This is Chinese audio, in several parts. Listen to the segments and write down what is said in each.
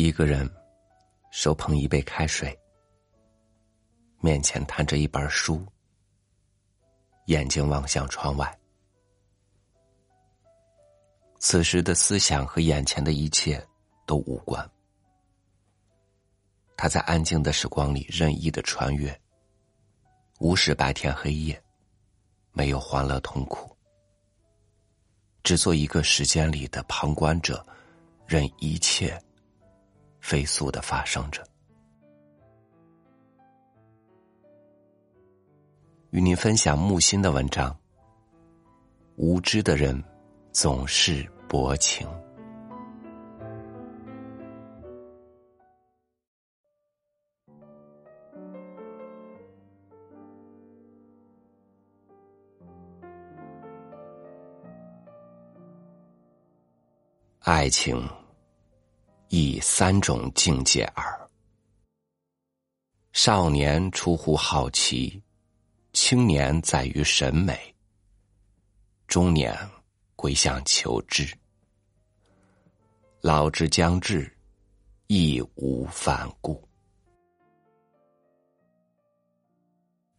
一个人手捧一杯开水，面前摊着一本书，眼睛望向窗外。此时的思想和眼前的一切都无关。他在安静的时光里任意的穿越，无视白天黑夜，没有欢乐痛苦，只做一个时间里的旁观者，任一切。飞速的发生着。与您分享木心的文章。无知的人总是薄情，爱情。以三种境界耳：少年出乎好奇，青年在于审美，中年归向求知，老之将至，义无反顾。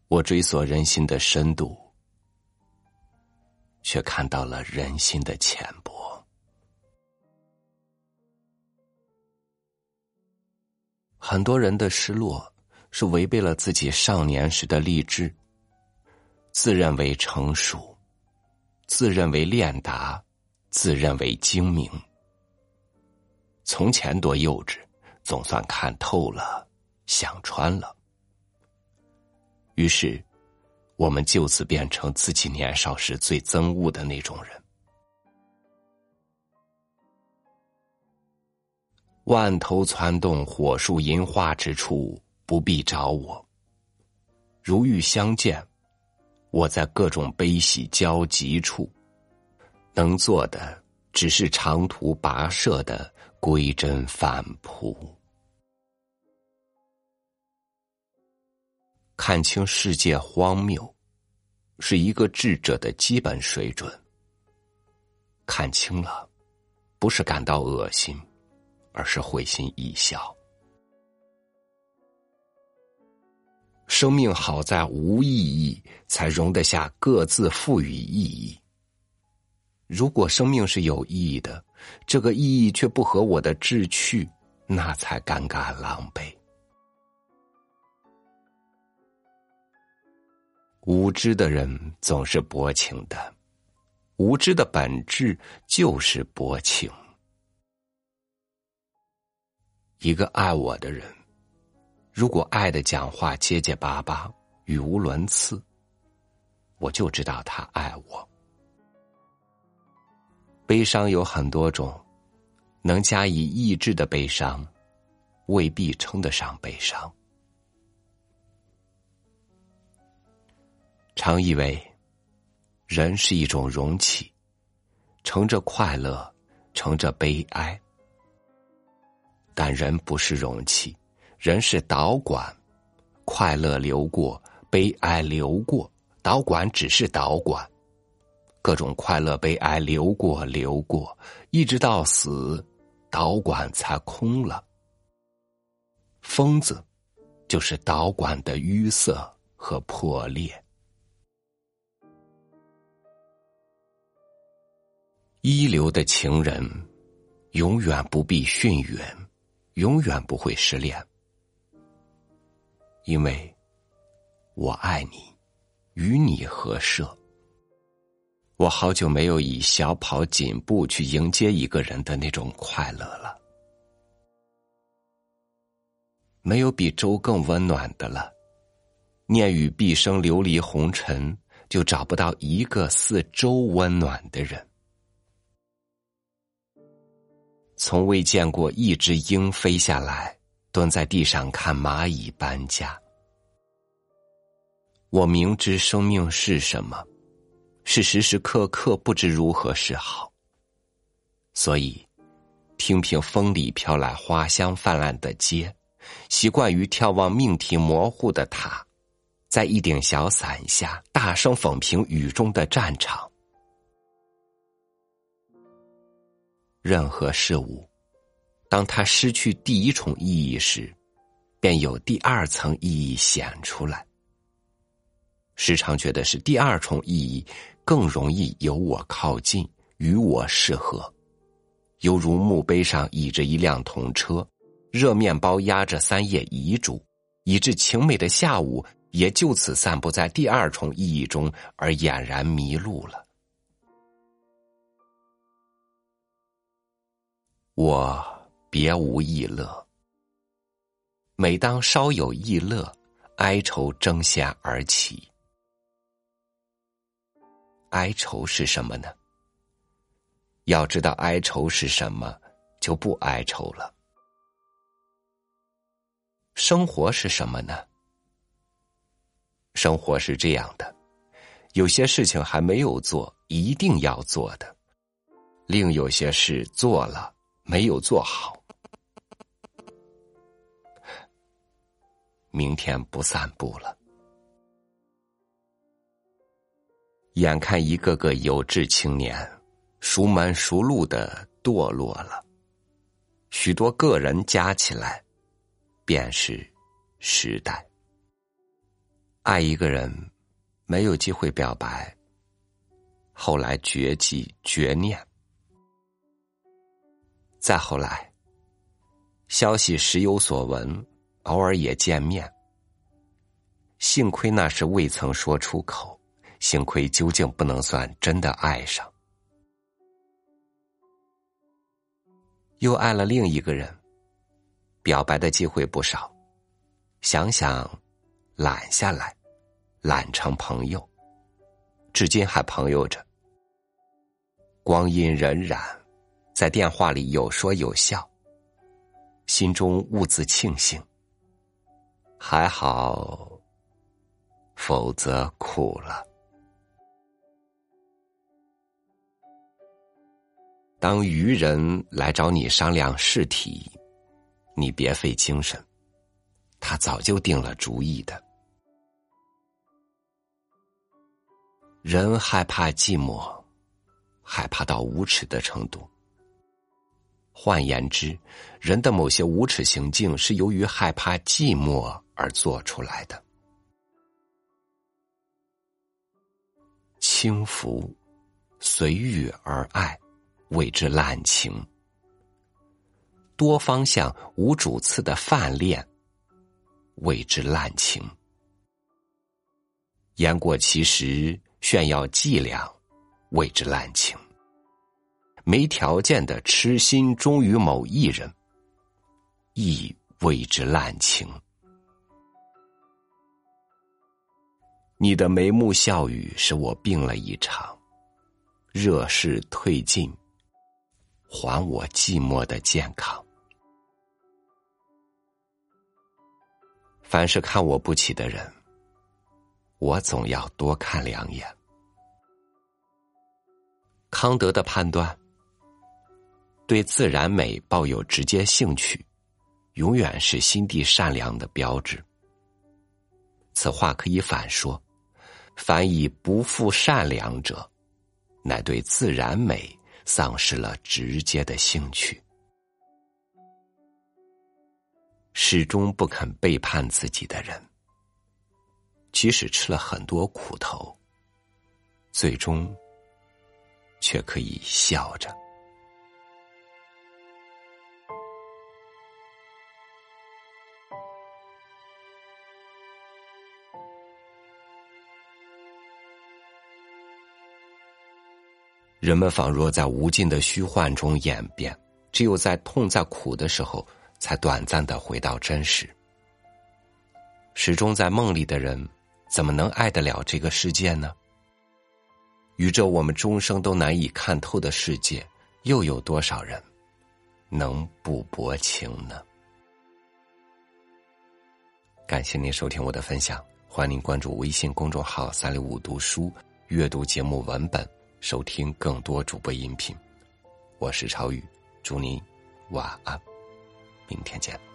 我追索人心的深度，却看到了人心的浅薄。很多人的失落，是违背了自己少年时的励志。自认为成熟，自认为练达，自认为精明。从前多幼稚，总算看透了，想穿了。于是，我们就此变成自己年少时最憎恶的那种人。万头攒动，火树银花之处，不必找我。如遇相见，我在各种悲喜交集处，能做的只是长途跋涉的归真返璞。看清世界荒谬，是一个智者的基本水准。看清了，不是感到恶心。而是会心一笑。生命好在无意义，才容得下各自赋予意义。如果生命是有意义的，这个意义却不合我的志趣，那才尴尬狼狈。无知的人总是薄情的，无知的本质就是薄情。一个爱我的人，如果爱的讲话结结巴巴、语无伦次，我就知道他爱我。悲伤有很多种，能加以抑制的悲伤，未必称得上悲伤。常以为，人是一种容器，盛着快乐，盛着悲哀。但人不是容器，人是导管，快乐流过，悲哀流过，导管只是导管，各种快乐悲哀流过流过，一直到死，导管才空了。疯子，就是导管的淤塞和破裂。一流的情人，永远不必逊远。永远不会失恋，因为我爱你，与你合设。我好久没有以小跑紧步去迎接一个人的那种快乐了。没有比粥更温暖的了。念与毕生流离红尘，就找不到一个似粥温暖的人。从未见过一只鹰飞下来，蹲在地上看蚂蚁搬家。我明知生命是什么，是时时刻刻不知如何是好。所以，听凭风里飘来花香泛滥的街，习惯于眺望命题模糊的塔，在一顶小伞下大声讽评雨中的战场。任何事物，当它失去第一重意义时，便有第二层意义显出来。时常觉得是第二重意义更容易由我靠近，与我适合，犹如墓碑上倚着一辆童车，热面包压着三页遗嘱，以致晴美的下午也就此散布在第二重意义中，而俨然迷路了。我别无异乐。每当稍有异乐，哀愁争先而起。哀愁是什么呢？要知道哀愁是什么，就不哀愁了。生活是什么呢？生活是这样的：有些事情还没有做，一定要做的；另有些事做了。没有做好，明天不散步了。眼看一个个有志青年熟门熟路的堕落了，许多个人加起来，便是时代。爱一个人，没有机会表白，后来绝迹绝念。再后来，消息时有所闻，偶尔也见面。幸亏那时未曾说出口，幸亏究竟不能算真的爱上。又爱了另一个人，表白的机会不少，想想，揽下来，揽成朋友，至今还朋友着。光阴荏苒。在电话里有说有笑，心中兀自庆幸。还好，否则苦了。当愚人来找你商量试题，你别费精神，他早就定了主意的。人害怕寂寞，害怕到无耻的程度。换言之，人的某些无耻行径是由于害怕寂寞而做出来的。轻浮、随遇而爱，谓之滥情；多方向、无主次的泛恋，谓之滥情；言过其实、炫耀伎俩，谓之滥情。没条件的痴心忠于某一人，亦谓之滥情。你的眉目笑语使我病了一场，热势退尽，还我寂寞的健康。凡是看我不起的人，我总要多看两眼。康德的判断。对自然美抱有直接兴趣，永远是心地善良的标志。此话可以反说：凡以不负善良者，乃对自然美丧失了直接的兴趣，始终不肯背叛自己的人，即使吃了很多苦头，最终却可以笑着。人们仿若在无尽的虚幻中演变，只有在痛在苦的时候，才短暂的回到真实。始终在梦里的人，怎么能爱得了这个世界呢？与这我们终生都难以看透的世界，又有多少人能不薄情呢？感谢您收听我的分享，欢迎您关注微信公众号“三六五读书”，阅读节目文本。收听更多主播音频，我是朝宇，祝您晚安，明天见。